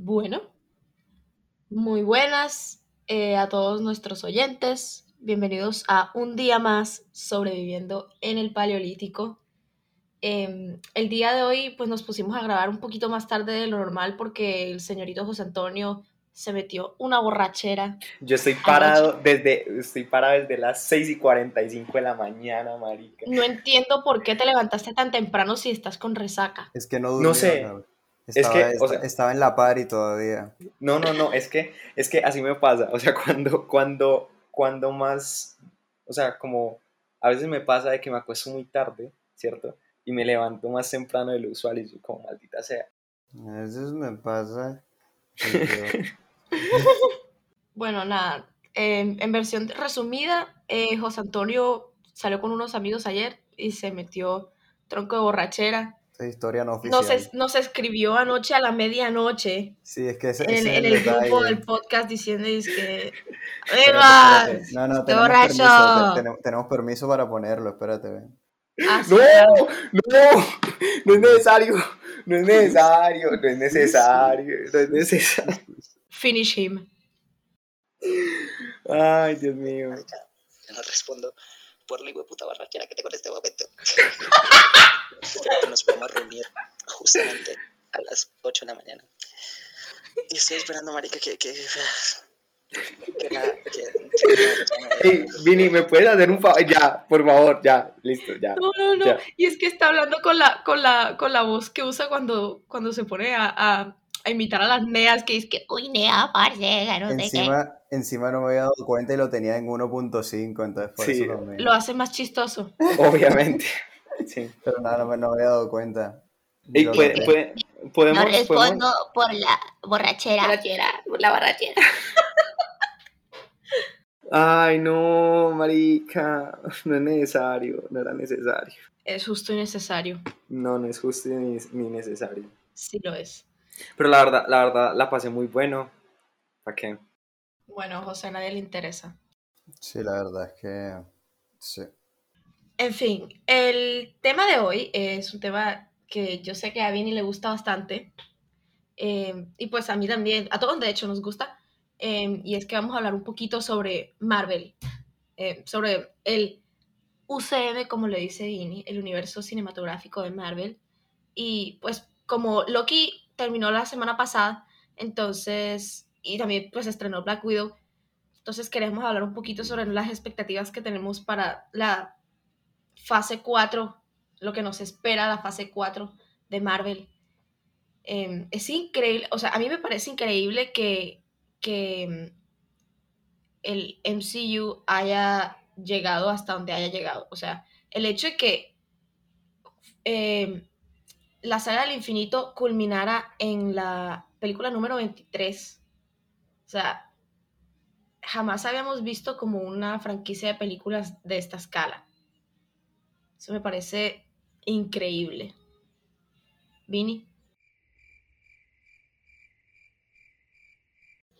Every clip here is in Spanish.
Bueno, muy buenas eh, a todos nuestros oyentes. Bienvenidos a un día más sobreviviendo en el Paleolítico. Em, el día de hoy pues nos pusimos a grabar un poquito más tarde de lo normal porque el señorito José Antonio se metió una borrachera. Yo estoy parado desde, estoy parado desde las 6 y 45 de la mañana, marica. No entiendo por qué te levantaste tan temprano si estás con resaca. Es que no No sé. Estaba, es que, o esta- sea- estaba en la party todavía. No, no, no, es que, es que así me pasa. O sea, cuando, cuando, cuando más, o sea, como a veces me pasa de que me acuesto muy tarde, ¿cierto? Y me levanto más temprano de lo usual y soy como maldita sea. A veces me pasa. Bueno, nada, en versión resumida, eh, José Antonio salió con unos amigos ayer y se metió tronco de borrachera. Esa historia no oficial. Nos, es- nos escribió anoche a la medianoche Sí, es que ese, en el, ese es en el grupo del podcast diciendo que ¡Venga! espérate. No, no, ¡Estoy tenemos borracho! permiso, te- tenemos, tenemos permiso para ponerlo, espérate, ven. Ah, ¡No! ¡No! No es necesario. No es necesario. No es necesario. No es necesario. Finish him. Ay, Dios mío. Yo no respondo por la puta barraquera que tengo en este momento. Nos podemos reunir justamente a las 8 de la mañana. Y estoy esperando, marica, que... que, que, la- que- Ey, Vini, ¿me puedes hacer un favor? Ya, por favor, ya. Listo, ya. No, no, no. Ya. Y es que está hablando con la, con la, con la voz que usa cuando, cuando se pone a, a, a imitar a las neas, que dice que, uy, nea, parce, que no sé qué. Encima, encima no me había dado cuenta y lo tenía en 1.5, entonces por Sí. eso lo me- Lo hace más chistoso. Obviamente. Sí. Pero nada, no me, no me había dado cuenta. Puede- puede- podemos, No respondo podemos- por la borrachera. la barrachera. Ay, no, marica. No es necesario. No era necesario. Es justo y necesario. No, no es justo ni, ni necesario. Sí lo es. Pero la verdad, la verdad, la pasé muy bueno. ¿Para qué? Bueno, José, a nadie le interesa. Sí, la verdad es que... Sí. En fin, el tema de hoy es un tema que yo sé que a Vini le gusta bastante. eh, y pues a mí también, a todos de hecho nos gusta. eh, y es que vamos a hablar un poquito sobre Marvel, eh, sobre el UCM, como le dice Vini, el universo cinematográfico de Marvel. Y pues como Loki terminó la semana pasada, entonces, y también pues estrenó Black Widow, entonces queremos hablar un poquito sobre las expectativas que tenemos para la fase 4, lo que nos espera la fase 4 de Marvel. Eh, es increíble, o sea, a mí me parece increíble que, que mm, el MCU haya llegado hasta donde haya llegado. O sea, el hecho de que eh, la saga del infinito culminara en la película número 23. O sea, jamás habíamos visto como una franquicia de películas de esta escala. Eso me parece increíble. Vini.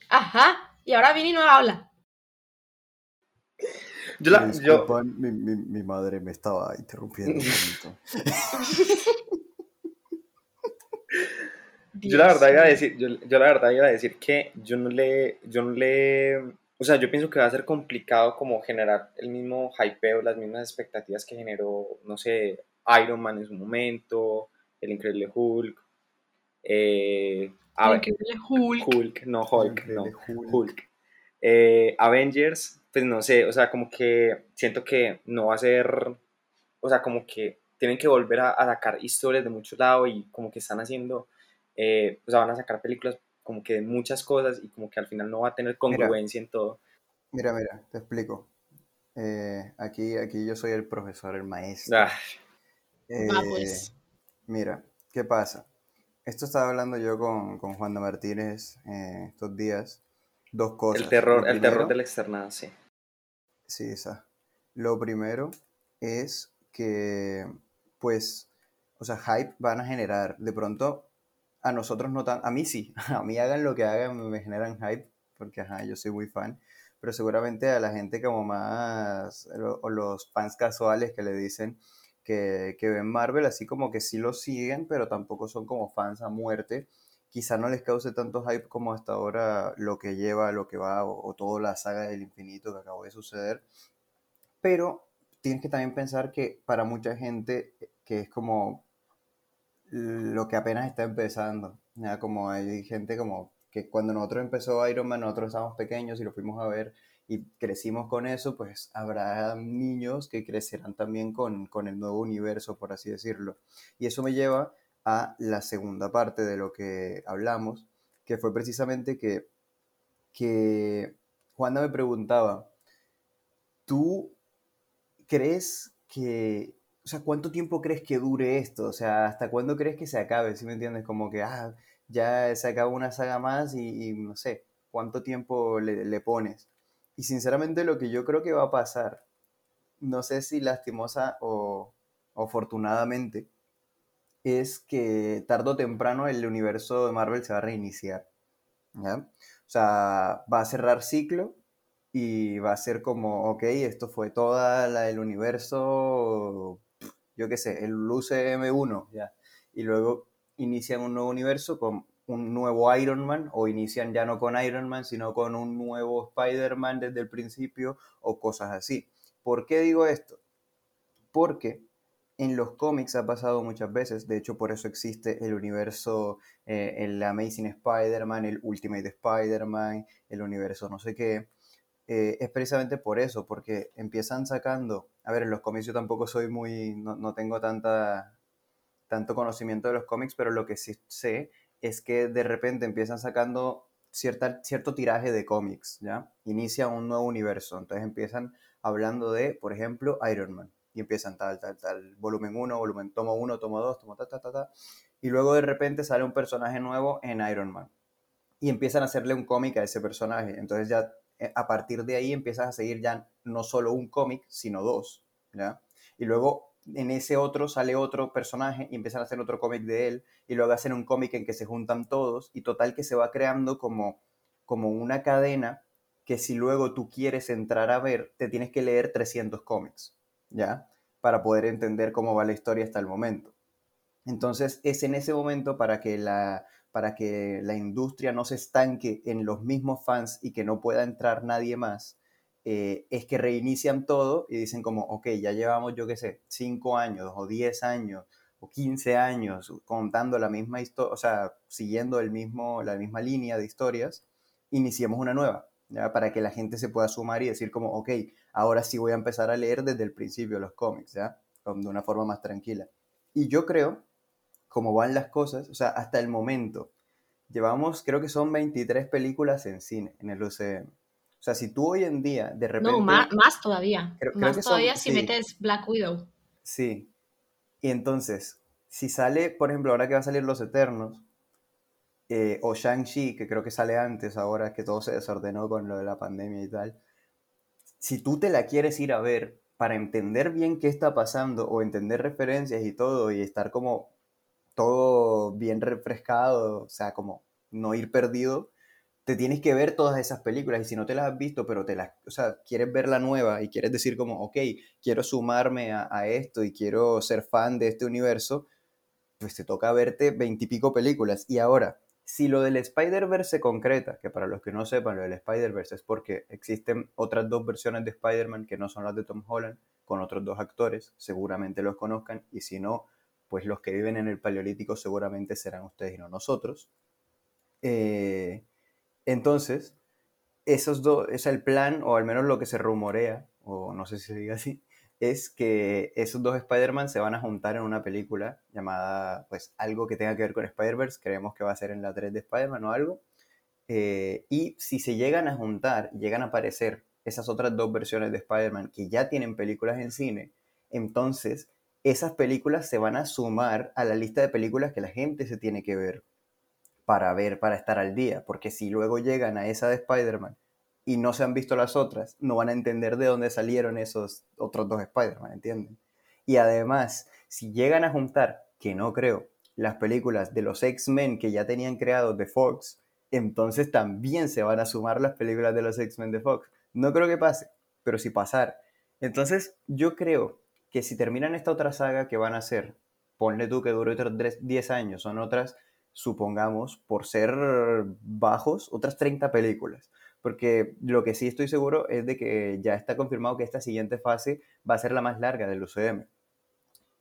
Ajá, y ahora Vini no habla. Yo, la, Me yo, disculpan, mi, mi, mi madre me estaba interrumpiendo un yo la verdad iba a decir, yo, yo la verdad iba a decir que yo no le, yo no le, o sea, yo pienso que va a ser complicado como generar el mismo hypeo, las mismas expectativas que generó, no sé, Iron Man en su momento, el Increíble Hulk, eh, ver, Increíble Hulk. Hulk, no Hulk, no, Hulk. Hulk. Eh, Avengers, pues no sé, o sea, como que siento que no va a ser, o sea, como que tienen que volver a, a sacar historias de muchos lados y como que están haciendo, eh, o sea, van a sacar películas como que de muchas cosas y como que al final no va a tener congruencia en todo. Mira, mira, te explico. Eh, aquí, aquí yo soy el profesor, el maestro. Ah, Ah, Eh, pues. Mira, ¿qué pasa? Esto estaba hablando yo con, con Juan de Martínez eh, estos días. Dos cosas. el terror, Lo el terror primero- del externado, sí. Sí, esa. Lo primero es que, pues, o sea, hype van a generar. De pronto, a nosotros no tan, a mí sí, a mí hagan lo que hagan, me generan hype, porque, ajá, yo soy muy fan. Pero seguramente a la gente como más, lo- o los fans casuales que le dicen que, que ven Marvel, así como que sí lo siguen, pero tampoco son como fans a muerte. quizá no les cause tanto hype como hasta ahora lo que lleva, lo que va, o, o toda la saga del infinito que acabó de suceder. Pero tienes que también pensar que para mucha gente, que es como lo que apenas está empezando, ya como hay gente como que cuando nosotros empezó Iron Man, nosotros estábamos pequeños y lo fuimos a ver y crecimos con eso, pues habrá niños que crecerán también con, con el nuevo universo, por así decirlo. Y eso me lleva a la segunda parte de lo que hablamos, que fue precisamente que, que Juanda me preguntaba, ¿tú crees que, o sea, cuánto tiempo crees que dure esto? O sea, ¿hasta cuándo crees que se acabe? ¿Sí me entiendes? Como que, ah, ya se acaba una saga más y, no sé, ¿cuánto tiempo le, pones? Y sinceramente lo que yo creo que va a pasar, no sé si lastimosa o, o afortunadamente, es que tarde o temprano el universo de Marvel se va a reiniciar. ¿ya? O sea, va a cerrar ciclo y va a ser como, ok, esto fue toda la del universo, yo qué sé, el UCM1, ¿ya? Y luego inician un nuevo universo con un nuevo Iron Man o inician ya no con Iron Man, sino con un nuevo Spider-Man desde el principio o cosas así. ¿Por qué digo esto? Porque en los cómics ha pasado muchas veces, de hecho por eso existe el universo, eh, el Amazing Spider-Man, el Ultimate Spider-Man, el universo no sé qué. Eh, es precisamente por eso, porque empiezan sacando, a ver, en los cómics yo tampoco soy muy, no, no tengo tanta, tanto conocimiento de los cómics, pero lo que sí sé es que de repente empiezan sacando cierta, cierto tiraje de cómics, ¿ya? Inicia un nuevo universo, entonces empiezan hablando de, por ejemplo, Iron Man, y empiezan tal, tal, tal, volumen 1, volumen tomo 1, tomo 2, tomo ta, ta, ta, ta, y luego de repente sale un personaje nuevo en Iron Man, y empiezan a hacerle un cómic a ese personaje, entonces ya eh, a partir de ahí empiezas a seguir ya no solo un cómic, sino dos. Y luego en ese otro sale otro personaje y empiezan a hacer otro cómic de él y luego hacen un cómic en que se juntan todos y total que se va creando como, como una cadena que si luego tú quieres entrar a ver, te tienes que leer 300 cómics, ¿ya? Para poder entender cómo va la historia hasta el momento. Entonces es en ese momento para que la, para que la industria no se estanque en los mismos fans y que no pueda entrar nadie más, eh, es que reinician todo y dicen como, ok, ya llevamos, yo qué sé, 5 años o 10 años o 15 años contando la misma historia, o sea, siguiendo el mismo, la misma línea de historias, iniciemos una nueva, ¿ya? Para que la gente se pueda sumar y decir como, ok, ahora sí voy a empezar a leer desde el principio los cómics, ¿ya? De una forma más tranquila. Y yo creo, como van las cosas, o sea, hasta el momento, llevamos, creo que son 23 películas en cine, en el UCM. O sea, si tú hoy en día, de repente... No, más, más todavía. Creo, más creo todavía son, si sí. metes Black Widow. Sí. Y entonces, si sale, por ejemplo, ahora que va a salir Los Eternos, eh, o Shang-Chi, que creo que sale antes, ahora que todo se desordenó con lo de la pandemia y tal, si tú te la quieres ir a ver para entender bien qué está pasando o entender referencias y todo y estar como todo bien refrescado, o sea, como no ir perdido, te tienes que ver todas esas películas y si no te las has visto, pero te las, o sea, quieres ver la nueva y quieres decir como, ok, quiero sumarme a, a esto y quiero ser fan de este universo, pues te toca verte veintipico películas. Y ahora, si lo del Spider-Verse se concreta, que para los que no sepan, lo del Spider-Verse es porque existen otras dos versiones de Spider-Man que no son las de Tom Holland, con otros dos actores, seguramente los conozcan, y si no, pues los que viven en el Paleolítico seguramente serán ustedes y no nosotros. Eh, entonces, esos dos, es el plan, o al menos lo que se rumorea, o no sé si se diga así, es que esos dos Spider-Man se van a juntar en una película llamada, pues, algo que tenga que ver con Spider-Verse, creemos que va a ser en la 3 de Spider-Man o algo, eh, y si se llegan a juntar, llegan a aparecer esas otras dos versiones de Spider-Man que ya tienen películas en cine, entonces esas películas se van a sumar a la lista de películas que la gente se tiene que ver para ver, para estar al día, porque si luego llegan a esa de Spider-Man y no se han visto las otras, no van a entender de dónde salieron esos otros dos Spider-Man, ¿entienden? Y además, si llegan a juntar, que no creo, las películas de los X-Men que ya tenían creados de Fox, entonces también se van a sumar las películas de los X-Men de Fox. No creo que pase, pero si pasar. Entonces, yo creo que si terminan esta otra saga que van a hacer, ponle tú que dure otros 10 años, son otras supongamos, por ser bajos, otras 30 películas. Porque lo que sí estoy seguro es de que ya está confirmado que esta siguiente fase va a ser la más larga del UCM.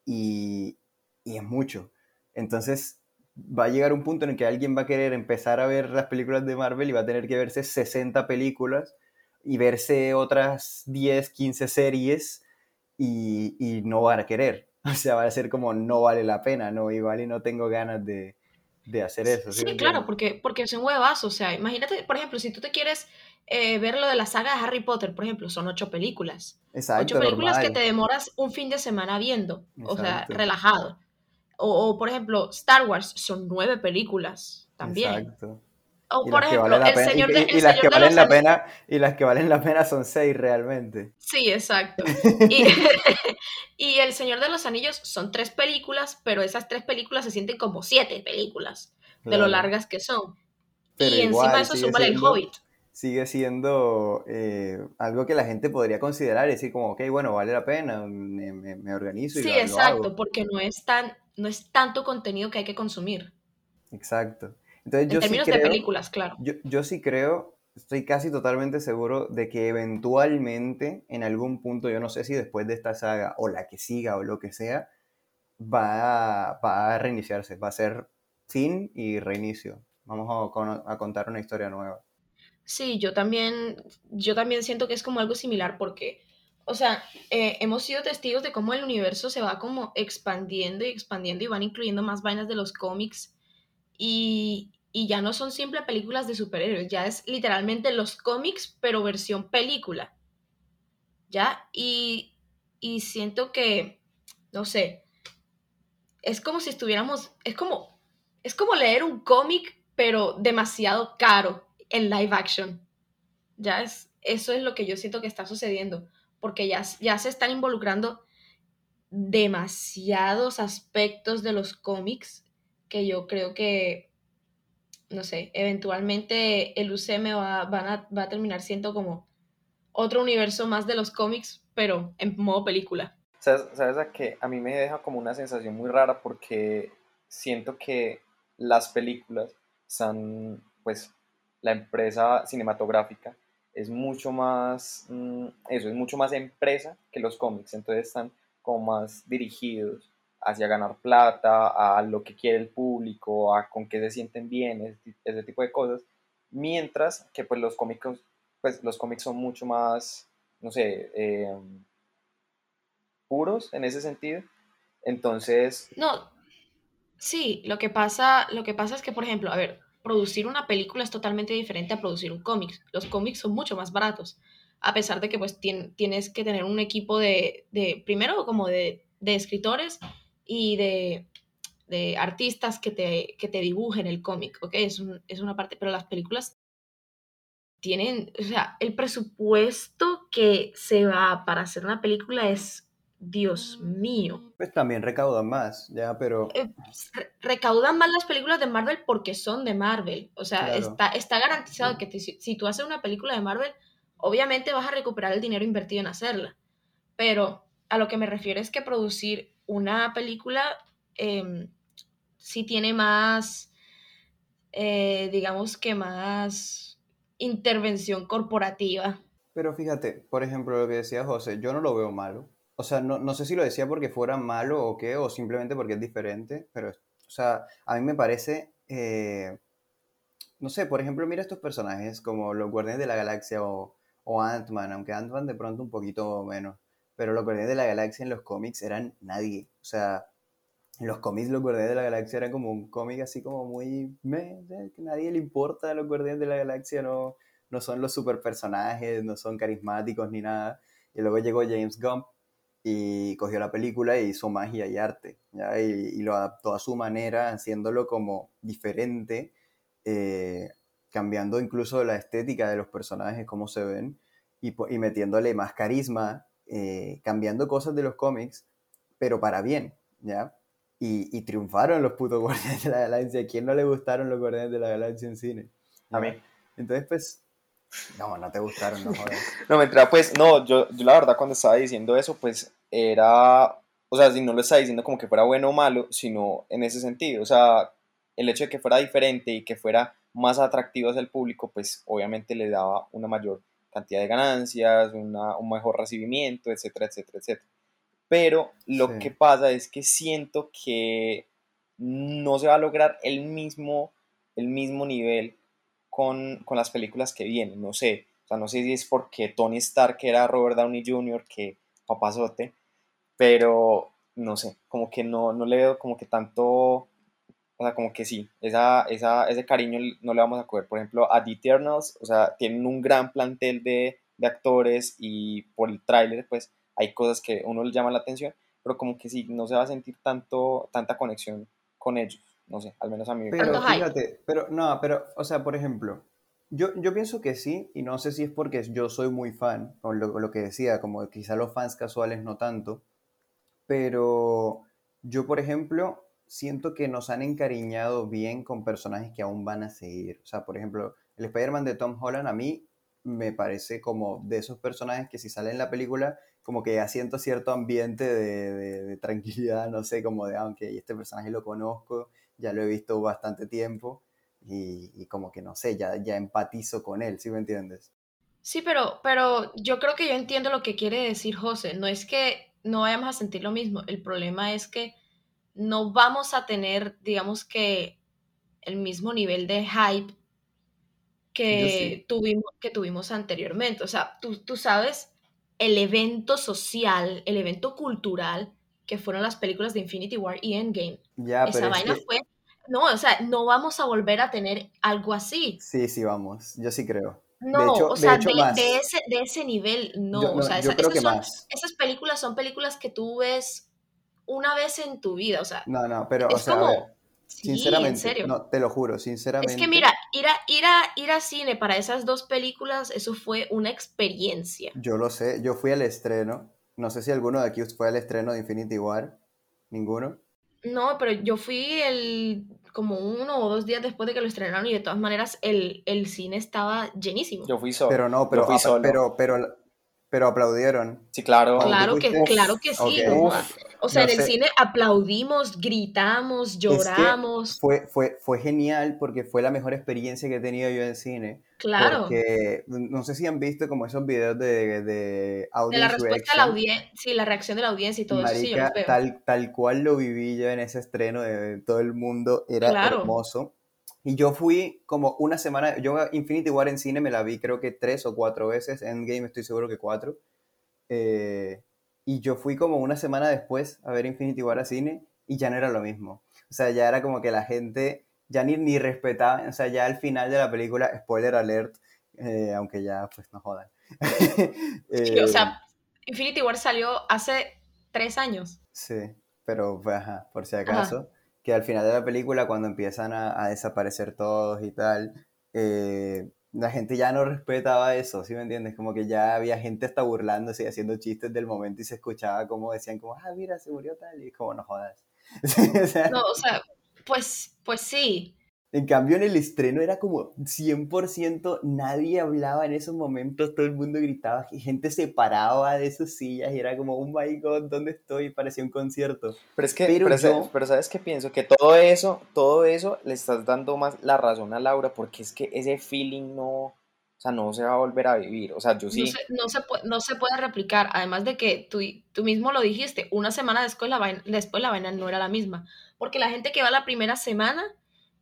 Y, y es mucho. Entonces, va a llegar un punto en el que alguien va a querer empezar a ver las películas de Marvel y va a tener que verse 60 películas y verse otras 10, 15 series y, y no van a querer. O sea, va a ser como no vale la pena, ¿no? Igual y no tengo ganas de, de hacer eso. Sí, claro, porque, porque son huevas. O sea, imagínate, por ejemplo, si tú te quieres eh, ver lo de la saga de Harry Potter, por ejemplo, son ocho películas. Exacto, ocho películas que te demoras un fin de semana viendo. O sea, relajado. O, o, por ejemplo, Star Wars son nueve películas también. Exacto. O Y por ejemplo, valen la el pena- y- señor y- de, y el las Señor que valen los la Anillos- pena y las que valen la pena son seis realmente. Sí, exacto. Y, y El Señor de los Anillos son tres películas, pero esas tres películas se sienten como siete películas de lo largas que son. Pero y encima de eso súmale el Hobbit. Sigue siendo eh, algo que la gente podría considerar y decir como, ok, bueno, vale la pena, me, me- me organizo y Sí, lo, lo exacto, hago. porque no es tan, no es tanto contenido que hay que consumir. Exacto. Entonces En yo sí términos de creo, películas, claro. yo, yo sí creo, estoy casi totalmente seguro de que eventualmente, en algún punto, yo no sé si después de esta saga o la que siga o lo que sea, va a, va a reiniciarse, va a ser fin y reinicio. Vamos a, a contar una historia nueva. Sí, yo también, yo también siento que es como algo similar porque, o sea, eh, hemos sido testigos de cómo el universo se va como expandiendo y expandiendo y van incluyendo más vainas de los cómics y, y ya no son simples películas de superhéroes, ya es literalmente los cómics pero versión película, ¿ya? Y, y siento que, no sé, es como si estuviéramos, es como, es como leer un cómic pero demasiado caro en live action. Ya es, eso es lo que yo siento que está sucediendo, porque ya, ya se están involucrando demasiados aspectos de los cómics que yo creo que, no sé, eventualmente el UCM va, van a, va a terminar siendo como otro universo más de los cómics, pero en modo película. ¿Sabes, ¿Sabes a qué? A mí me deja como una sensación muy rara porque siento que las películas son, pues, la empresa cinematográfica es mucho más, mm, eso, es mucho más empresa que los cómics, entonces están como más dirigidos hacia ganar plata, a lo que quiere el público, a con qué se sienten bien, ese, tipo de cosas, mientras que pues los cómicos, pues los cómics son mucho más, no sé, eh, puros en ese sentido. Entonces, No, sí, lo que pasa, lo que pasa es que, por ejemplo, a ver, producir una película es totalmente diferente a producir un cómic. Los cómics son mucho más baratos, a pesar de que pues tien- tienes que tener un equipo de, de primero como de, de escritores y de, de artistas que te, que te dibujen el cómic, ¿ok? Es, un- es una parte, pero las películas tienen, o sea, el presupuesto que se va para hacer una película es, Dios mío. Pues también recaudan más, ya, pero Eh, re- recaudan más las películas de Marvel porque son de Marvel. O sea, Claro. está, está garantizado que te- si, si tú haces una película de Marvel, obviamente vas a recuperar el dinero invertido en hacerla. Pero a lo que me refiero es que producir una película em, sí tiene más, eh, digamos que más intervención corporativa. Pero fíjate, por ejemplo, lo que decía José, yo no lo veo malo. O sea, no, no sé si lo decía porque fuera malo o qué, o simplemente porque es diferente, pero, o sea, a mí me parece, eh, no sé, por ejemplo, mira estos personajes como los Guardianes de la Galaxia o, o Ant-Man, aunque Ant-Man de pronto un poquito menos, pero los Guardianes de la Galaxia en los cómics eran nadie. O sea, en los cómics los Guardianes de la Galaxia eran como un cómic así como muy, meh, eh, que nadie le importa a los Guardianes de la Galaxia, no, no son los super personajes, no son carismáticos ni nada. Y luego llegó James Gunn y cogió la película e hizo magia y arte, ¿ya? Y, y lo adaptó a su manera, haciéndolo como diferente, eh, cambiando incluso la estética de los personajes, cómo se ven, y, y metiéndole más carisma, eh, cambiando cosas de los cómics, pero para bien, ¿ya? Y, y triunfaron los putos Guardianes de la Galaxia. ¿A quién no le gustaron los Guardianes de la Galaxia en cine? a ¿Ya? mí. Entonces, pues, no, no te gustaron, no jodas. No, mentira, pues no, yo, yo la verdad cuando estaba diciendo eso, pues era, o sea, si no lo estaba diciendo como que fuera bueno o malo, sino en ese sentido, o sea, el hecho de que fuera diferente y que fuera más atractivo hacia el público, pues obviamente le daba una mayor cantidad de ganancias, una, un mejor recibimiento, etcétera, etcétera, etcétera. Pero lo Sí. que pasa es que siento que no se va a lograr el mismo, el mismo nivel con, con las películas que vienen, no sé. O sea, no sé si es porque Tony Stark era Robert Downey Jr., que papazote, pero no sé, como que no, no le veo como que tanto, o sea, como que sí, esa, esa, ese cariño no le vamos a coger. Por ejemplo, a The Eternals, o sea, tienen un gran plantel de, de actores y por el tráiler, pues hay cosas que uno le llama la atención, pero como que sí, no se va a sentir tanto, tanta conexión con ellos, no sé, al menos a mí. me Pero fíjate, pero no, pero, o sea, por ejemplo, yo, yo pienso que sí, y no sé si es porque yo soy muy fan, o lo, lo que decía, como quizá los fans casuales no tanto, pero yo, por ejemplo, siento que nos han encariñado bien con personajes que aún van a seguir. O sea, por ejemplo, el Spider-Man de Tom Holland a mí me parece como de esos personajes que si sale en la película, como que ya siento cierto ambiente de, de- tranquilidad, no sé, como de, aunque este personaje lo conozco, ya lo he visto bastante tiempo y, y como que no sé, ya, ya empatizo con él, ¿sí me entiendes? Sí, pero, pero yo creo que yo entiendo lo que quiere decir José. No es que no vayamos a sentir lo mismo. El problema es que no vamos a tener, digamos que, el mismo nivel de hype que, sí. tuvimos, que tuvimos anteriormente. O sea, tú, tú sabes el evento social, el evento cultural que fueron las películas de Infinity War y Endgame. Ya, Esa pero es vaina que fue... No, o sea, no vamos a volver a tener algo así. sí, sí, vamos, yo sí creo. De No, hecho, o de sea, hecho de, más. de ese, de ese nivel, no. Yo, o sea, esa- esas, son, esas películas son películas que tú ves una vez en tu vida. O sea, No, no, pero, o es sea, a ver, como, sí, en sinceramente, serio. no, te lo juro, Es que sinceramente, mira, ir a, ir, a, ir a cine para esas dos películas, eso fue una experiencia. yo lo sé, yo fui al estreno, no sé si alguno de aquí fue al estreno de Infinity War, ninguno. No, pero yo fui el como uno o dos días después de que lo estrenaron y de todas maneras el, el cine estaba llenísimo. Yo fui solo. Pero no, yo pero, fui apa- solo. pero, pero, pero aplaudieron. sí, claro. Claro que, claro que sí, Ok. no Uf, jodas. O sea, no en el sé. cine aplaudimos, gritamos, Es lloramos. que fue, fue, fue genial porque fue la mejor experiencia que he tenido yo en cine. Claro. Porque no sé si han visto como esos videos de, de De la respuesta a la reaction. audiencia, sí, la reacción de la audiencia y todo eso, sí, yo los Marica, veo. tal, tal cual lo viví yo en ese estreno de todo el mundo, era Claro. hermoso. Y yo fui como una semana, yo a Infinity War en cine me la vi creo que tres o cuatro veces, Endgame estoy seguro que cuatro. Eh, y yo fui como una semana después a ver Infinity War a cine y ya no era lo mismo. O sea, ya era como que la gente ya ni, ni respetaba, o sea, ya al final de la película, spoiler alert, eh, aunque ya pues no jodan. Sí, o Eh, sea, Infinity War salió hace tres años. Sí, pero pues, ajá, por si acaso, que al final de la película, cuando empiezan a, desaparecer todos y tal, eh, la gente ya no respetaba eso, ¿sí me entiendes? Como que ya había gente hasta burlándose y haciendo chistes del momento y se escuchaba como decían como, ah, mira, se murió tal, y como no jodas. No, o sea, pues, pues sí. En cambio, en el estreno era como 100%, nadie hablaba en esos momentos, todo el mundo gritaba, y gente se paraba de sus sillas y era como, oh my god, ¿dónde estoy? Parecía un concierto. Pero es que, Pero pero, yo- pero sabes qué pienso, que todo eso, todo eso le estás dando más la razón a Laura, porque es que ese feeling no, o sea, no se va a volver a vivir. O sea, yo sí, No se, no, se puede, no se puede replicar. Además de que tú, tú mismo lo dijiste, una semana después la, vaina, después la vaina no era la misma. Porque la gente que va la primera semana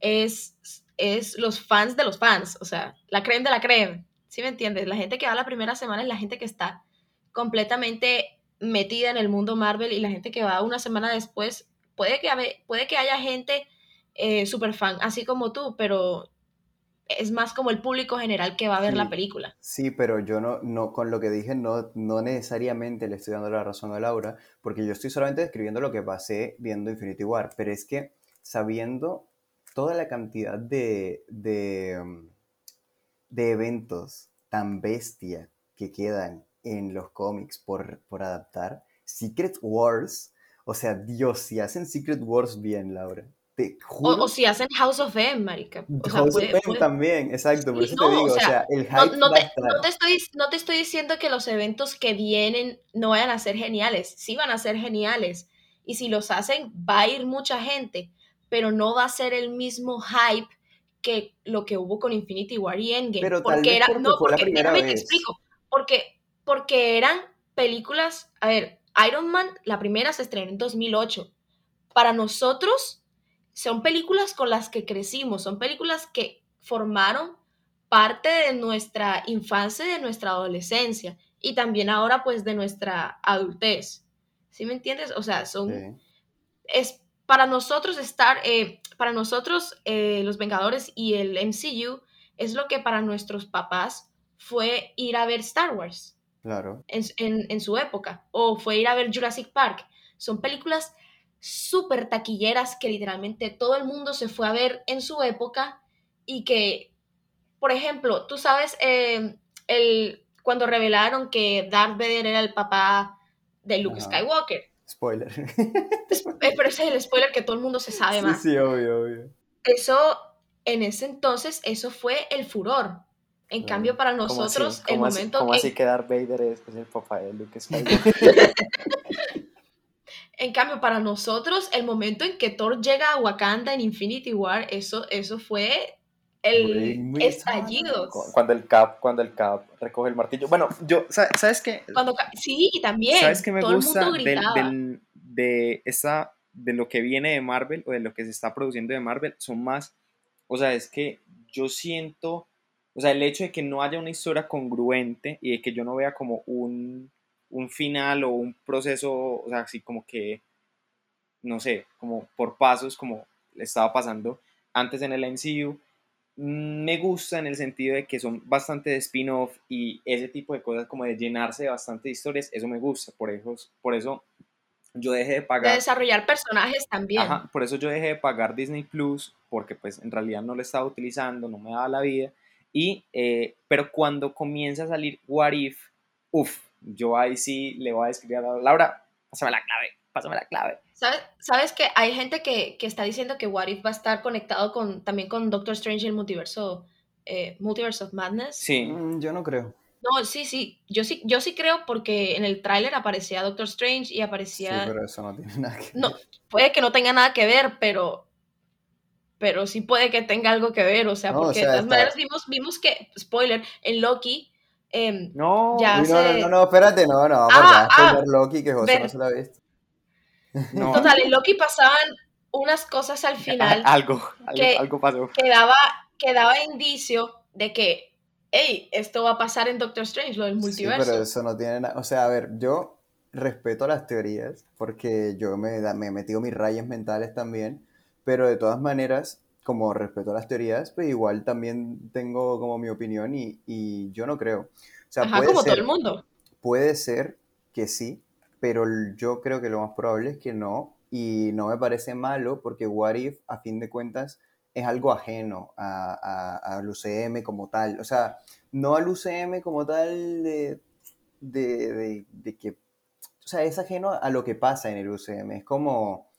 es, es los fans de los fans, o sea, la creen de la creen. ¿Sí me entiendes? La gente que va la primera semana es la gente que está completamente metida en el mundo Marvel y la gente que va una semana después, puede que, habe- puede que haya gente eh, super fan, así como tú, pero es más como el público general que va a ver Sí. la película. Sí, pero yo no, no, con lo que dije, no, no necesariamente le estoy dando la razón a Laura, porque yo estoy solamente describiendo lo que pasé viendo Infinity War, pero es que sabiendo toda la cantidad de, de, um, de eventos tan bestia que quedan en los cómics por, por adaptar, Secret Wars, o sea, Dios, si hacen Secret Wars bien, Laura, te O, juro. o si hacen House of M, marica. O sea, House of M puede- también, exacto, por eso no, te digo, o o sea, sea, el no, hype no va a te, estar. no te estoy, no te estoy diciendo que los eventos que vienen no vayan a ser geniales. Sí van a ser geniales. Y si los hacen, va a ir mucha gente. Pero no va a ser el mismo hype que lo que hubo con Infinity War y Endgame. Pero tal porque vez era, porque no, fue porque déjame te explico, porque, porque eran películas, a ver, Iron Man, la primera se estrenó en 2008. Para nosotros son películas con las que crecimos, son películas que formaron parte de nuestra infancia y de nuestra adolescencia y también ahora pues de nuestra adultez. ¿Sí me entiendes? O sea, son Sí. es para nosotros estar, eh, para nosotros eh, los Vengadores y el MCU es lo que para nuestros papás fue ir a ver Star Wars Claro. en, en- en su época, o fue ir a ver Jurassic Park. Son películas súper taquilleras que literalmente todo el mundo se fue a ver en su época y que, por ejemplo, tú sabes, eh, el, cuando revelaron que Darth Vader era el papá de Luke Ajá. Skywalker. Spoiler. Eh, pero ese es el spoiler que todo el mundo se sabe sí, más. sí, obvio, obvio. Eso, en ese entonces, eso fue el furor. En cambio, para ¿Cómo nosotros, así? el ¿Cómo así- momento ¿Cómo en, así que Darth Vader es, es el papá de Luke Skywalker? en cambio, para nosotros, el momento en que Thor llega a Wakanda en Infinity War, eso, eso fue el estallido. Cu- cuando el Cap, cuando el Cap recoge el martillo. Bueno, yo, sa- ¿sabes qué? Cuando, sí, también. ¿Sabes qué me todo gusta del- del- de, esa, de lo que viene de Marvel o de lo que se está produciendo de Marvel? Son más, o sea, es que yo siento, o sea, el hecho de que no haya una historia congruente y de que yo no vea como un, un final o un proceso, o sea, así como que, no sé, como por pasos, como le estaba pasando antes en el MCU, me gusta en el sentido de que son bastante de spin-off y ese tipo de cosas como de llenarse de bastantes historias, eso me gusta, por eso, por eso yo dejé de de pagar, desarrollar personajes también. ajá, por eso yo dejé de pagar Disney Plus, porque pues en realidad no lo estaba utilizando, no me daba la vida, y, eh, pero cuando comienza a salir What If, uff, yo ahí sí le voy a escribir a Laura, pásame la clave, pásame la clave. ¿Sabes, ¿Sabes que hay gente que, que está diciendo que What If va a estar conectado con, también con Doctor Strange y el multiverso, eh, Multiverse of Madness? Sí, Mm, yo no creo. No, sí, sí. Yo sí, yo sí creo porque en el tráiler aparecía Doctor Strange y Sí, aparecía. pero eso no tiene nada que ver. No, puede que no tenga nada que ver, pero. Pero sí puede que tenga algo que ver. O sea, No, o porque sea, de todas está- maneras vimos, vimos que, spoiler, en Loki. em, no, Ya no, no, no, no, espérate, no, no, Ah, porque ah, ver Loki que José ver- no se la ha visto. No, Total, en Loki pasaban unas cosas al final algo, algo, que- algo pasó. que daba, que daba indicio de que, hey, esto va a pasar en Doctor Strange, lo del Sí, multiverso. pero eso no tiene nada. O sea, a ver, yo respeto las teorías porque yo me, me he metido mis rayas mentales también, pero de todas maneras, como respeto las teorías, pues igual también tengo como mi opinión y, y yo no creo. O sea, Ajá, puede como ser, todo el mundo. puede ser que sí, pero yo creo que lo más probable es que no y no me parece malo porque What If, a fin de cuentas, es algo ajeno a, a- al UCM como tal. O sea, no al UCM como tal de, de, de- de que... O sea, es ajeno a lo que pasa en el UCM. Es como,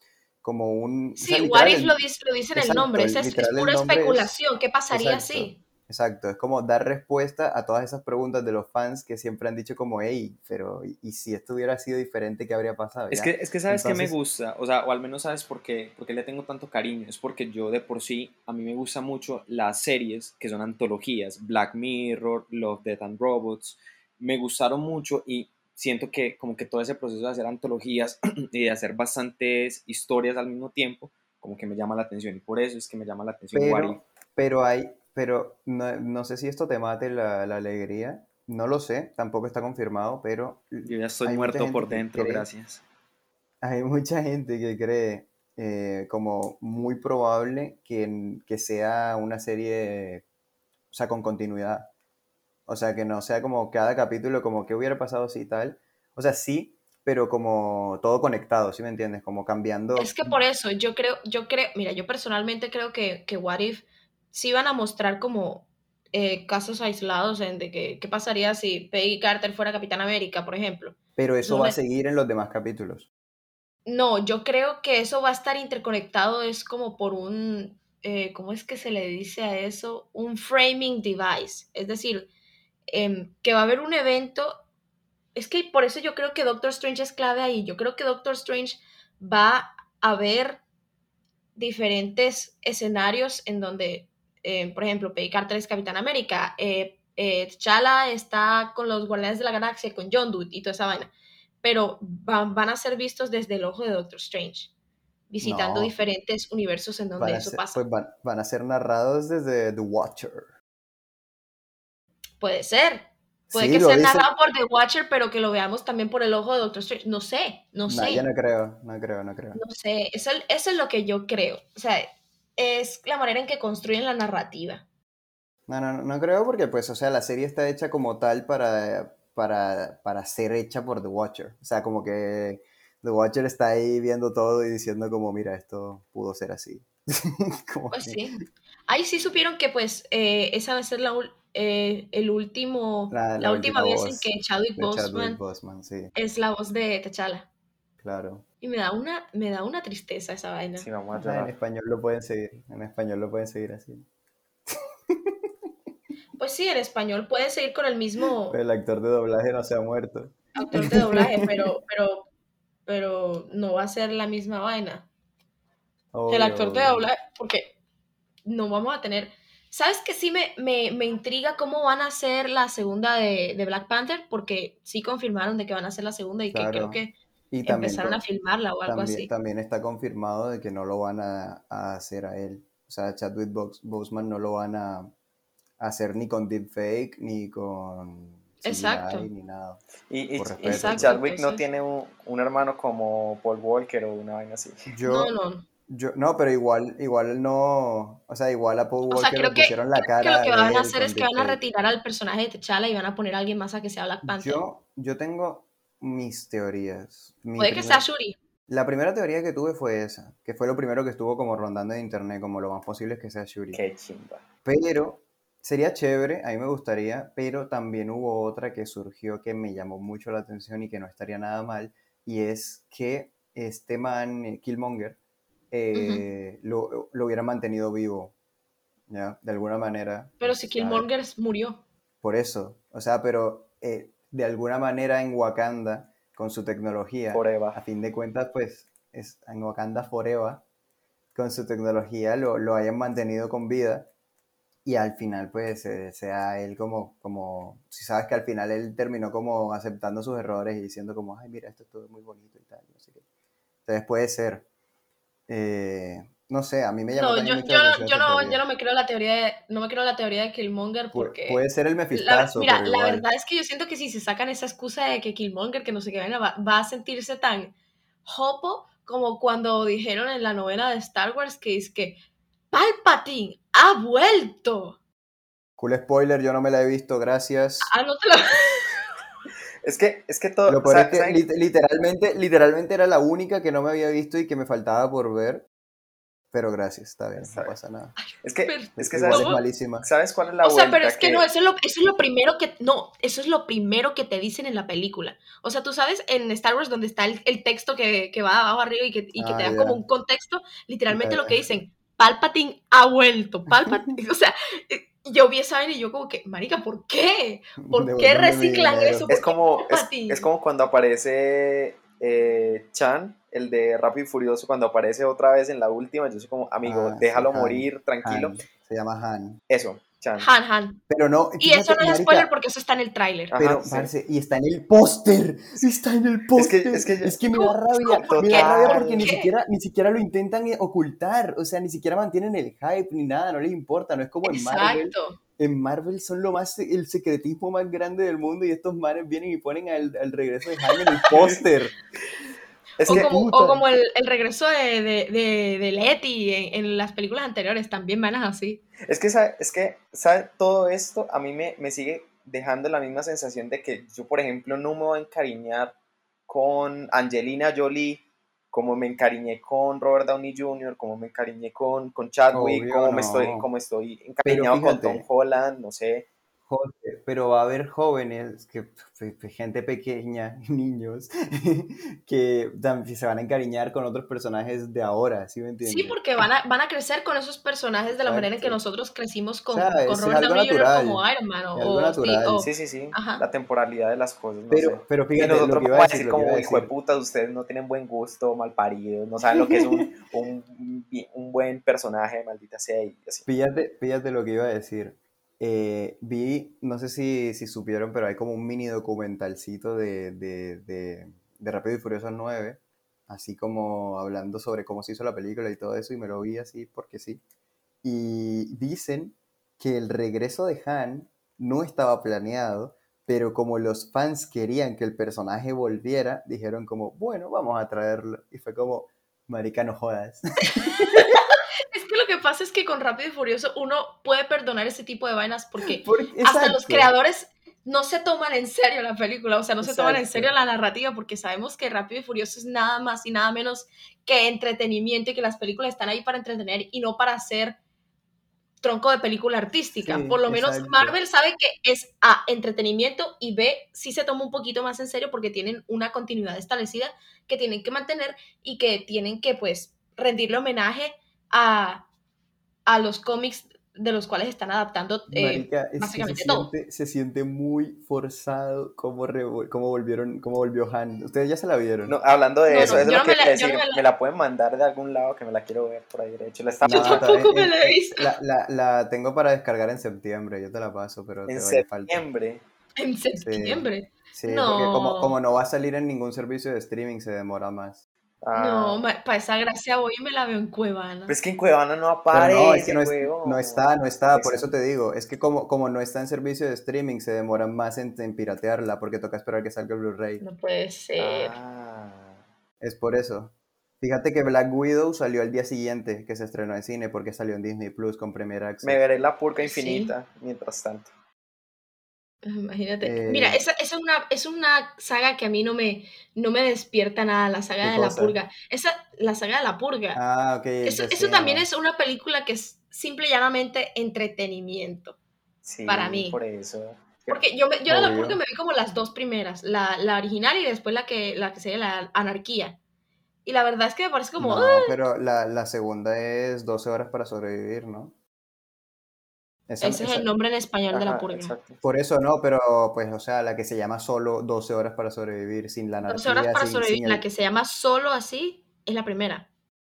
como un... o Sí, sea, What If lo dice, lo dice en el nombre, es, pura es- especulación. ¿Qué pasaría Exacto. así? Exacto, es como dar respuesta a todas esas preguntas de los fans que siempre han dicho como, hey, pero ¿y, si esto hubiera sido diferente, qué habría pasado? Es que, es que sabes que me Entonces- gusta, o sea, o al menos sabes por qué, por qué le tengo tanto cariño, es porque yo de por sí, a mí me gustan mucho las series que son antologías, Black Mirror, Love, Death and Robots, me gustaron mucho y siento que como que todo ese proceso de hacer antologías y de hacer bastantes historias al mismo tiempo, como que me llama la atención y por eso es que me llama la atención. Pero, pero hay, pero no, no sé si esto te mate la, la alegría, no lo sé, tampoco está confirmado, pero Yo ya estoy muerto por dentro, cree- gracias. hay mucha gente que cree eh, como muy probable que, que sea una serie, o sea, con continuidad. O sea, que no sea como cada capítulo, como que hubiera pasado así y tal. O sea, sí, pero como todo conectado, ¿sí me entiendes? Como cambiando. Es que por eso, yo creo, yo creo, mira, yo personalmente creo que, que What If sí van a mostrar como eh, casos aislados en de que qué pasaría si Peggy Carter fuera Capitán América, por ejemplo. Pero eso no va a seguir en los demás capítulos. No, yo creo que eso va a estar interconectado, es como por un, eh, ¿cómo es que se le dice a eso? Un framing device. Es decir, em, que va a haber un evento. Es que por eso yo creo que Doctor Strange es clave ahí. Yo creo que Doctor Strange va a ver diferentes escenarios en donde, eh, por ejemplo, Peggy Carter es Capitán América, eh, eh, T'Challa está con los Guardianes de la Galaxia, con John Doe y toda esa vaina, pero van, van a ser vistos desde el ojo de Doctor Strange, visitando No. diferentes universos en donde eso ser, pasa. pues van, van a ser narrados desde The Watcher. Puede ser. Puede Sí, que sea dice- narrado por The Watcher, pero que lo veamos también por el ojo de Doctor Strange. No sé, no No, sé. yo no creo, no creo, no creo. No sé, eso, eso es lo que yo creo. O sea, es la manera en que construyen la narrativa. No, no, no, creo porque, pues, o sea, la serie está hecha como tal para, para, para ser hecha por The Watcher. O sea, como que The Watcher está ahí viendo todo y diciendo como, mira, esto pudo ser así. Como Pues que- sí. Ahí sí supieron que pues eh, esa va a ser la, eh, el último, La- la, la última última vez en voz que Chadwick Boseman Chadwick Boseman, sí, es la voz de T'Challa. Claro. Y me da una, me da una tristeza esa vaina. Sí, vamos a Ah, en español lo pueden seguir, en español lo pueden seguir así. Pues sí, en español puede seguir con el mismo Pero el actor de doblaje no se ha muerto. actor de doblaje, pero, pero, pero no va a ser la misma vaina. el Obvio, actor de doblaje, porque no vamos a tener. ¿Sabes que sí me, me, me intriga cómo van a hacer la segunda de, de Black Panther? Porque sí confirmaron de que van a hacer la segunda y que creo que Y también, empezaron a filmarla o algo también, así. también está confirmado de que no lo van a, a hacer a él. O sea, Chadwick Bos- Boseman no lo van a hacer ni con deepfake, ni con CGI, Exacto. ni nada. Y, y- Chadwick no tiene un, un hermano como Paul Walker o una vaina así. Yo, No, no. yo, no, pero igual, igual no, o sea, igual a Paul O sea, Walker creo le que, pusieron la creo que cara lo que van a hacer es que van a retirar al personaje de T'Challa y van a poner a alguien más a que sea Black Panther. Yo, yo tengo mis teorías. Mi Puede que sea Shuri. La primera teoría que tuve fue esa, que fue lo primero que estuvo como rondando en internet, como lo más posible es que sea Shuri. Qué chimba. Pero sería chévere, a mí me gustaría, pero también hubo otra que surgió que me llamó mucho la atención y que no estaría nada mal, y es que este man, eh, Killmonger, eh, lo, lo hubiera mantenido vivo, ¿ya? De alguna manera. Pero si Killmonger murió. Por eso, o sea, pero eh, de alguna manera en Wakanda, con su tecnología, a Forever. fin de cuentas, pues, es en Wakanda Forever, con su tecnología lo, lo hayan mantenido con vida y al final, pues, eh, sea él como, como, si sabes que al final él terminó como aceptando sus errores y diciendo como, ay, mira, esto estuvo muy bonito y tal, no sé qué. Entonces puede ser, eh, no sé, a mí me llama No, yo, mucho yo, la yo, no, teoría. yo no me creo la teoría de, no me creo la teoría de Killmonger Pu- porque puede ser el Mefistazo, mira, la verdad es que yo siento que si se sacan esa excusa de que Killmonger, que no sé qué vaina, va, va a sentirse tan hopo como cuando dijeron en la novela de Star Wars que es que Palpatine ha vuelto. Cool spoiler, yo no me la he visto, gracias. Ah, no te lo... Es que, es que todo. Lo peor es ¿saben- que literalmente, literalmente era la única que no me había visto y que me faltaba por ver. Pero gracias, está bien, Está no bien. pasa nada. Es que, Pero- es que Igual ¿sabes, es malísima. ¿sabes cuál es la O sea, pero es que, no, eso es, lo, eso es lo primero que... No, eso es lo primero que te dicen en la película. O sea, tú sabes, en Star Wars donde está el, el texto que, que va de abajo arriba y que, y que Ah, te da ya. como un contexto, literalmente lo que dicen, Palpatine ha vuelto, Palpatine... o sea, eh, yo vi esa vaina y yo como que, marica, ¿por qué? ¿Por qué reciclan eso? Es ¿Por qué como, es como cuando aparece eh, Chan, el de Rápido y Furioso, cuando aparece otra vez en la última. Yo soy como, amigo, Ah, sí, déjalo Han, morir, tranquilo. Han, se llama Han. Eso, Chan. Han Han. Pero no, Y eso no es marica, spoiler porque eso está en el tráiler. Pero, sí. parce, y está en el póster. Está en el póster. es que- es que me ¿Cómo- da rabia. Me da rabia ¿Por porque ni siquiera, ni siquiera lo intentan eh, ocultar. O sea, ni siquiera mantienen el hype ni nada. No les importa. No es como en Marvel. Exacto. En Marvel son lo más, el secretismo más grande del mundo y estos manes vienen y ponen al, al regreso de Han en el póster. Es O que, como, puta. o como el, el regreso de, de, de, de Letty en, en las películas anteriores, también van así. es que, ¿sabe? es que, ¿sabe? Todo esto a mí me, me sigue dejando la misma sensación de que yo, por ejemplo, no me voy a encariñar con Angelina Jolie, como me encariñé con Robert Downey Jr., como me encariñé con, con Chadwick, Obvio, como, me estoy, como estoy encariñado con. Tom Holland, no sé. José, pero va a haber jóvenes, que, fe- gente pequeña, niños, que también se van a encariñar con otros personajes de ahora, ¿sí me entiendes? Sí, porque van a, van a crecer con esos personajes de la manera en que nosotros crecimos con, O sea, con Robert Downey Jr. como Iron Man o, algo natural. O- Sí, sí, sí. Ajá. La temporalidad de las cosas, no pero, sé. pero Y fíjate, nosotros lo que iba a decir, como, hijo de decir. puta, ustedes no tienen buen gusto, mal paridos, no saben lo que es un, un un buen personaje, maldita sea, y así. Píllate, píllate lo que iba a decir. Eh, vi, no sé si, si supieron, pero hay como un mini documentalcito de, de, de, de Rápido y Furioso 9, así como hablando sobre cómo se hizo la película y todo eso, y me lo vi así porque sí. Y dicen que el regreso de Han no estaba planeado, pero como los fans querían que el personaje volviera, dijeron como, bueno, vamos a traerlo. Y fue como, marica, no jodas. Lo que pasa es que con Rápido y Furioso uno puede perdonar ese tipo de vainas porque Porque- hasta los creadores no se toman en serio la película, o sea, no se toman en serio la narrativa porque sabemos que Rápido y Furioso es nada más y nada menos que entretenimiento y que las películas están ahí para entretener y no para hacer tronco de película artística. Sí, Por lo menos exacto. Marvel sabe que es A, entretenimiento y B, sí se toma un poquito más en serio porque tienen una continuidad establecida que tienen que mantener y que tienen que pues rendirle homenaje a, a los cómics de los cuales están adaptando eh, Marica, es que se básicamente todo. siente, se siente muy forzado cómo, revo- cómo volvieron, cómo volvió Han. Ustedes ya se la vieron. No, hablando de No, eso, no, eso es lo no que me la- decir. me la- Me la pueden mandar de algún lado que me la quiero ver por ahí derecho. La Yo tampoco ta- me la he visto. La, la- la tengo para descargar en septiembre, yo te la paso, pero en te vaya falta. septiembre. En septiembre. Sí, porque No. como, como no va a salir en ningún servicio de streaming, se demora más. No, Ah, para esa gracia voy y me la veo en Cuevana. pero es que en Cuevana no Pero aparece, no, es que no, es- no está, no está, por Eso. te digo, es que como, como no está en servicio de streaming, se demora más en, en piratearla, porque toca esperar que salga el Blu-ray. No puede ser. Ah. Es por eso. Fíjate que Black Widow salió al día siguiente que se estrenó en cine, porque salió en Disney Plus con Premier Access. Me veré la purga Sí. infinita mientras tanto. Imagínate. Eh, Mira, esa, esa es, una, es una saga que a mí no me, no me despierta nada, la saga ¿Qué de la purga. Esa, la saga de la purga. Ah, ok. eso, eso también es una película que es simple y llanamente entretenimiento. Sí, Para mí. Por eso. Porque yo, me, yo de la purga me vi como las dos primeras, la, la original y después la que, la que sería la anarquía. Y la verdad es que me parece como... No, "Ah". pero la, la segunda es 12 horas para sobrevivir, ¿no? Esa- Ese es el nombre en español de la purga. exacto. Por eso no, pero pues, o sea, la que se llama solo 12 horas para sobrevivir, sin la 12 anarquía, horas para sin- sobrevivir, sin la que se llama solo así, es la primera.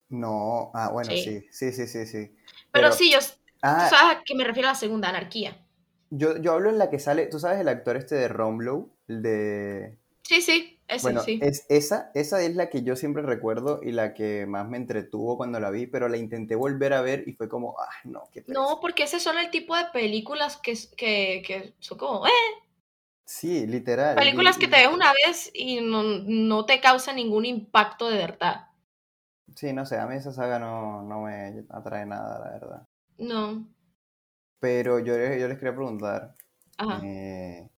No, ah, bueno, Sí. sí, sí, sí, sí, sí. Pero, Pero- sí, yo, Ah, tú sabes a qué me refiero a la segunda, anarquía. yo, yo hablo en la que sale, ¿tú sabes el actor este de Romlow? El de... Sí, sí, ese Bueno, sí. es, esa, esa es la que yo siempre recuerdo y la que más me entretuvo cuando la vi, pero la intenté volver a ver y fue como, ah, no, qué pereza". No, porque ese son el tipo de películas que, que, que son como, eh, Sí, literal. películas y- que te ves una vez y no, no te causan ningún impacto de verdad. Sí, no sé, a mí esa saga no, no me atrae nada, la verdad. No. Pero yo, yo les quería preguntar, Ajá. eh,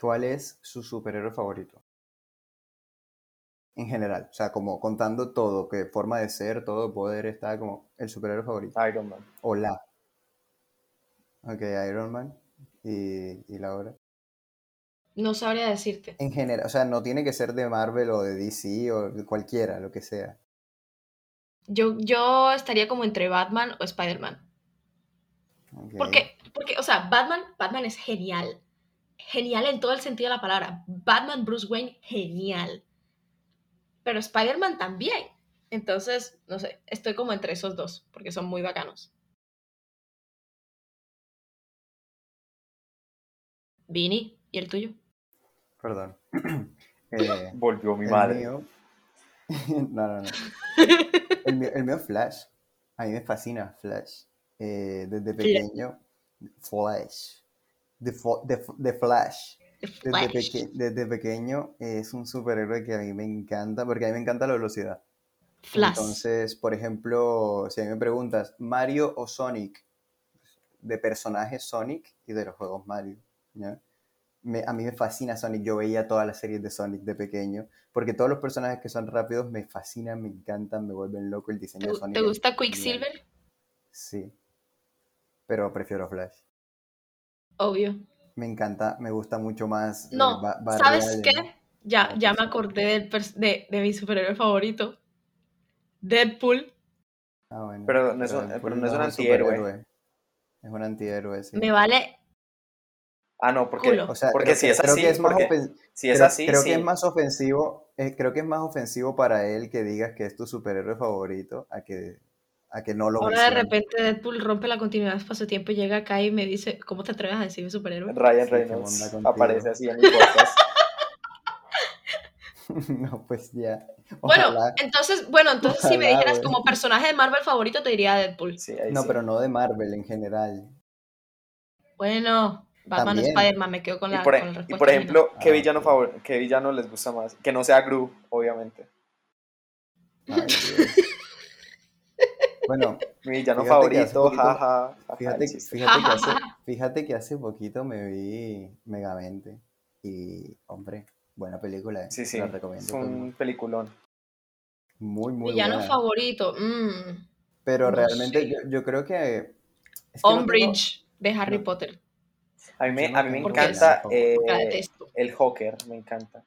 ¿cuál es su superhéroe favorito? En general, o sea, como contando todo, que forma de ser, todo poder está como el superhéroe favorito. Iron Man. O la. Ok, Iron Man. Y, y Laura. No sabría decirte. En general, o sea, no tiene que ser de Marvel o de DC o de cualquiera, lo que sea. Yo, yo estaría como entre Batman o Spider-Man. Porque, porque, o sea, Batman, Batman es genial. Genial en todo el sentido de la palabra. Batman, Bruce Wayne, genial. Pero Spider-Man también. Entonces, no sé, estoy como entre esos dos, porque son muy bacanos. Vini, ¿y el tuyo? Perdón. Eh, Volvió mi el madre. mío- no, no, no. El mío, el mío es Flash. A mí me fascina Flash. Eh, desde pequeño. Flash. The, the, the Flash. Desde, Flash. peque- desde pequeño es un superhéroe que a mí me encanta, porque a mí me encanta la velocidad. Flash. Entonces, por ejemplo, si a mí me preguntas, Mario o Sonic, de personajes Sonic y de los juegos Mario, ¿ya? Me- a mí me fascina Sonic, yo veía todas las series de Sonic de pequeño, porque todos los personajes que son rápidos me fascinan, me encantan, me vuelven loco el diseño ¿Te, de Sonic. te gusta. Quicksilver? Sí, pero prefiero Flash. Obvio. Me encanta, me gusta mucho más. eh, No, ¿sabes Allen. qué? Ya, ya me acordé del de, de mi superhéroe favorito. Deadpool. Ah, bueno, Pero no es un- Deadpool pero no es un antihéroe. superhéroe. Es un antihéroe, sí. Me vale Ah, no, porque, Culo. O sea, porque creo, si es creo así, que es más porque ofen- si es creo, así, creo sí. que es más ofensivo, eh, creo que es más ofensivo para él que digas que es tu superhéroe favorito a que a que no lo Ahora de repente Deadpool rompe la continuidad espacio-tiempo y llega acá y me dice, ¿cómo te atreves a decirme superhéroe? Ryan Reynolds aparece así en mi podcast. no, pues ya. Bueno, Ojalá. entonces, bueno, entonces si me dijeras como personaje de Marvel favorito, te diría Deadpool. Sí, ahí No, sí. pero no de Marvel en general. Bueno, Batman o. Spider-Man, me quedo con la, Y por, con la y por ejemplo, ¿qué Ah, villano favor qué villano les gusta más? Que no sea Gru, obviamente. Ay, Dios. Bueno, Mi villano Fíjate favorito, poquito- jaja. fíjate, que hace, fíjate que hace poquito me vi Megamente. Y, hombre, buena película. eh, Sí, sí, La es recomiendo. el un peliculón. Muy, muy Villano buena. favorito, mm, Pero no realmente yo, yo creo que. es que no tengo- Umbridge de Harry no. Potter, A mí me, a mí me encanta eh, el Joker, me encanta.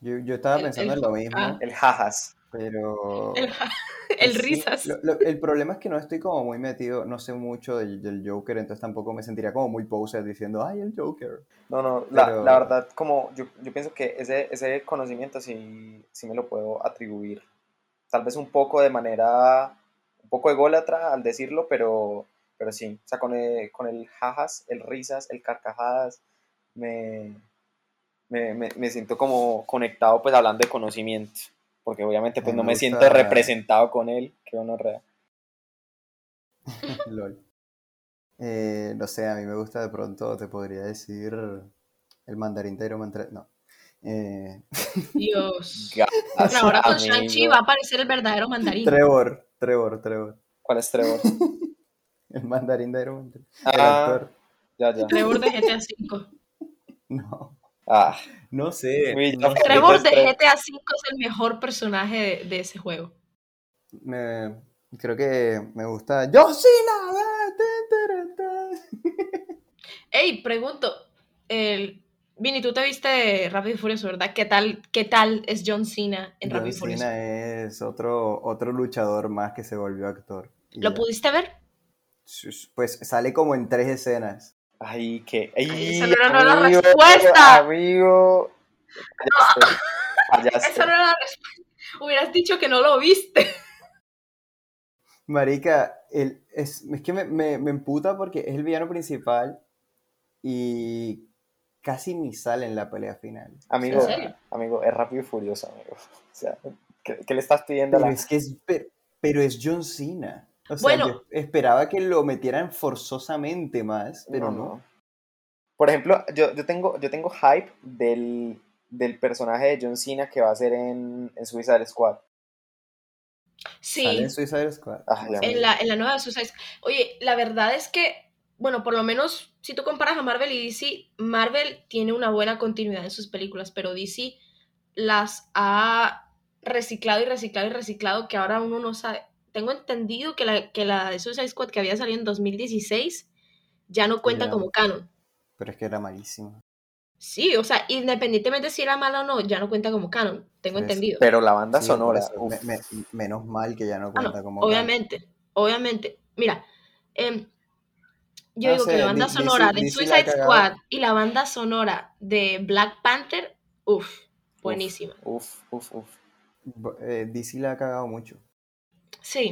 yo, yo estaba pensando el- en lo mismo, ah. El jajas. pero. El, el Sí, risas. lo- lo- el problema es que no estoy como muy metido, no sé mucho del, del Joker, entonces tampoco me sentiría como muy poser diciendo, ay, el Joker. No, no, la, verdad, como yo, yo pienso que ese, ese conocimiento sí, sí me lo puedo atribuir. Tal vez un poco de manera, un poco ególatra al decirlo, pero, pero sí. O sea, con el, con el jajas, el risas, el carcajadas, me, me, me, me siento como conectado pues hablando de conocimiento. Porque obviamente pues no me siento representado con él, que honorrea. Lol. Eh, no sé, a mí me gusta de pronto, te podría decir, el mandarín de Iron Man 3, no. Eh, Dios. Gas, Bueno, ahora con. Shang-Chi va a aparecer el verdadero mandarín. Trevor, Trevor, Trevor. ¿Cuál es Trevor? El mandarín de Iron Man 3. El Ah, actor. ya, ya. Trevor de GTA V. No, Ah, no sé. No. Trevor de. GTA V es el mejor personaje de, de ese juego. Me, creo que me gusta. ¡John tan. Ey, pregunto, el... Vini, tú te viste Rápido y Furioso, ¿verdad? ¿Qué tal, qué tal es John Cena en John Rápido y Furioso? Cena es otro, otro luchador más que se volvió actor. ¿Lo ya. pudiste ver? Pues sale como en tres escenas. Ay, qué. Ay, Ay, esa no era la respuesta. Amigo. Fallaste. Fallaste. Esa no era la respuesta. Hubieras dicho que no lo viste. Marica, el, es, es que me, me, me emputa porque es el villano principal y casi ni sale en la pelea final. Amigo, amigo, es rápido y furioso, amigo. O sea, ¿qué, qué le estás pidiendo a Pero la es que es, pero, pero es John Cena. O sea, Bueno. yo esperaba que lo metieran forzosamente más, pero no. Por ejemplo, yo, yo, tengo, yo tengo hype del, del personaje de John Cena que va a ser en, en Suicide Squad. Sí, Sale en Suicide Squad. No sé. en la, en la nueva Suicide Squad. Oye, la verdad es que, bueno, por lo menos si tú comparas a Marvel y DC, Marvel tiene una buena continuidad en sus películas, pero DC las ha reciclado y reciclado y reciclado que ahora uno no sabe. Tengo entendido que la, que la de Suicide Squad que había salido en 2016 ya no cuenta Ya. como canon. Pero es que era malísimo. Sí, o sea, independientemente si era mala o no, ya no cuenta como canon, tengo Pues, entendido. Pero la banda Sí, sonora. eso, uf. me- me- menos mal que ya no Ah, cuenta no, como. obviamente, obviamente. Mira, em, yo No digo que la banda sonora de Suicide. Squad y la banda sonora de Black Panther, uff, buenísima. Uf, uf, uf. Bo- eh, DC la ha cagado mucho. Sí,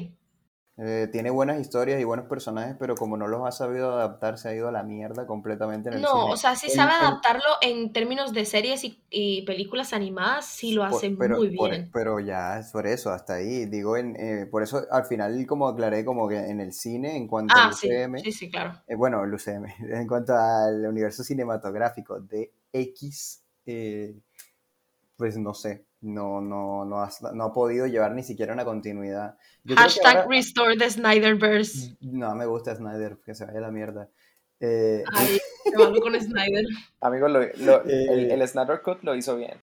Eh, tiene buenas historias y buenos personajes, pero como no los ha sabido adaptar, se ha ido a la mierda completamente en el no, cine. o sea, sí El- sabe adaptarlo en términos de series y, y películas animadas, sí lo Por- hace pero, muy por- bien. pero ya es por eso, hasta ahí. Digo, en, eh, por eso al final, como aclaré, como que en el cine, en cuanto Ah, al sí, UCM, sí, sí, claro. eh, bueno, el UCM, en cuanto al universo cinematográfico de X, eh, pues no sé, no, no, no, has- no ha podido llevar ni siquiera una continuidad. Yo Hashtag ahora- Restore the Snyderverse. No me gusta Snyder, que se vaya a la mierda. Eh, Ay, qué malo con Snyder. Amigo, lo- lo- el, Eh. el Snyder Cut lo hizo bien.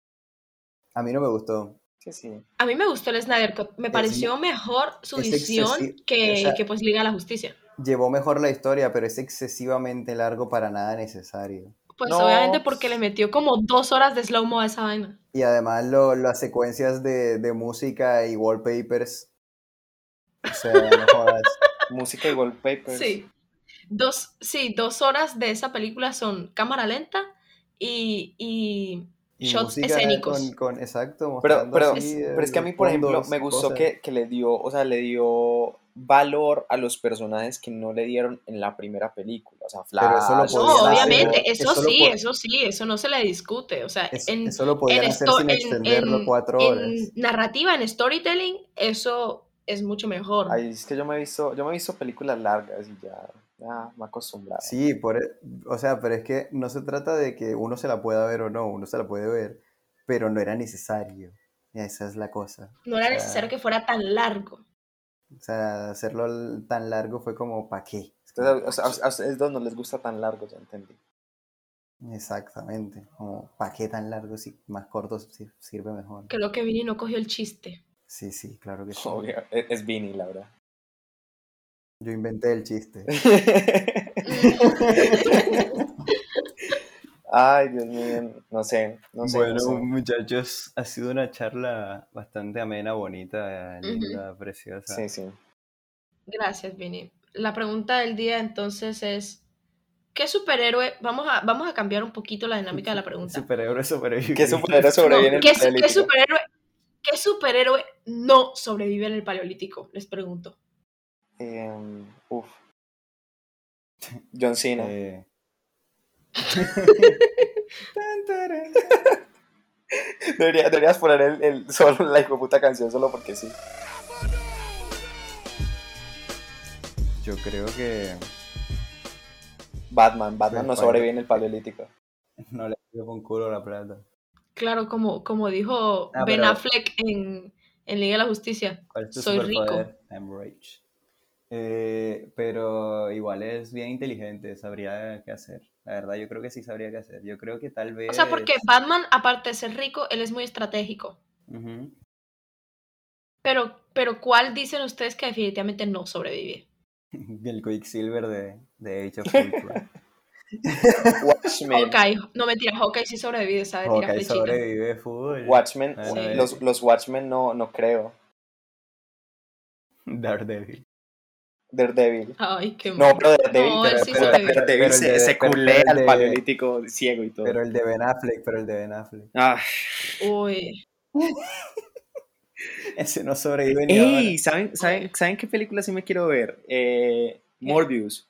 a mí no me gustó. Sí, sí. A mí me gustó el Snyder Cut. Me pareció mejor su visión que, o sea- que pues Liga de la Justicia. Llevó mejor la historia, pero es excesivamente largo para nada necesario. Pues No. obviamente porque le metió como dos horas de slow-mo a esa vaina. Y además lo- las secuencias de, de música y wallpapers. O sea, no jodas. Música y wallpapers. Sí. Dos, sí, dos horas de esa película son cámara lenta y, y Y shots escénicos. Con, con- exacto, Pero, pero, así, pero es que a mí, por ejemplo, me gustó que, que le dio, o sea, le dio valor a los personajes que no le dieron en la primera película. O sea, Pero eso lo Flash, No, hacer, obviamente, eso, sí, eso sí, eso no se le discute. O sea, Es- en, eso lo podían en hacer sin en- extenderlo en- cuatro en horas. narrativa, en storytelling, eso es mucho mejor. Ay, es que yo me he visto, yo me he visto películas largas y ya, ya me he acostumbrado. Sí, por, e- o sea, pero es que no se trata de que uno se la pueda ver o no, uno se la puede ver, pero no era necesario. Esa es la cosa. No era o sea, necesario que fuera tan largo. O sea, hacerlo tan largo fue como, ¿para qué? Es Entonces, o sea, a, a ustedes dos no les gusta tan largo, ya entendí. Exactamente, como, ¿para qué tan largo si más corto si- sirve mejor? Creo que Vini no cogió el chiste. Sí, sí, claro que sí. Obvio, es, es Vinny, la verdad. Yo inventé el chiste. Ay, Dios mío, no sé, no sé. Bueno, no sé. muchachos, ha sido una charla bastante amena, bonita, linda, preciosa. Sí, sí. Gracias, Vini. La pregunta del día entonces es, ¿qué superhéroe? Vamos a, vamos a cambiar un poquito la dinámica de la pregunta. Superhéroe sobrevive. ¿Qué superhéroe No, sobrevive en el ¿qué, Paleolítico? superhéroe, ¿Qué superhéroe no sobrevive en el Paleolítico? Les pregunto. Em, uf. John Cena. Eh, Debería- deberías poner el, el- solo la hijo puta canción solo porque sí. yo creo que Batman, Batman no Pues, sobrevive en el Paleolítico. no le dio con culo la plata. Claro, como, como dijo Ah, Ben pero- Affleck en, en Liga de la Justicia. ¿Cuál es tu Soy rico. I'm rich. Eh, pero igual es bien inteligente, sabría qué hacer. La verdad, yo creo que sí sabría qué hacer. Yo creo que tal vez. O sea, porque Batman, aparte de ser rico, él es muy estratégico. Pero, pero ¿cuál dicen ustedes que definitivamente no sobrevive? El Quicksilver de, de Age of Ultron. Watchmen. Hawkeye. No, mentira, Hawkeye sí sobrevive, ¿sabe? Tira Hawkeye sobrevive full. Watchmen, Sí. los, los Watchmen no, no creo. Daredevil. Daredevil. Ay, qué No, pero Daredevil, No, pero, sí pero. Daredevil Pero el se, de- se culea al de- Paleolítico ciego y todo. Pero el de Ben Affleck, pero el de Ben Affleck. Ah. Uy. Ese no sobrevive ni Ey. ¿saben, saben, ¿saben qué película sí me quiero ver? Eh, Morbius.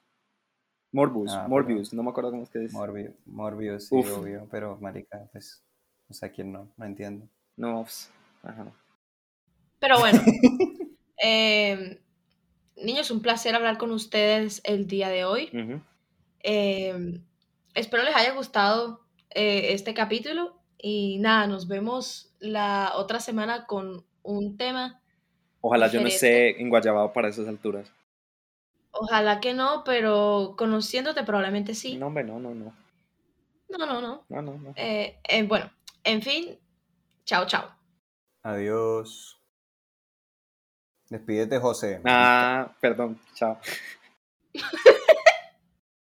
Morbius, Ah, Morbius, no me acuerdo cómo es que es. Morbius, Morbius, sí, Uf. obvio. Pero, marica, pues, o sea, ¿quién no? No entiendo. No, pues, ajá. Pero bueno. eh, niños, un placer hablar con ustedes el día de hoy. Eh, espero les haya gustado eh, este capítulo y nada, nos vemos la otra semana con un tema. Ojalá yo no esté enguayabado para esas alturas. Ojalá que no, pero conociéndote probablemente sí. No, hombre, no, no, no. No, no, no. No, no, no. Eh, eh, bueno, en fin, chao, chao. Adiós. Despídete, José. Ah, perdón, chao.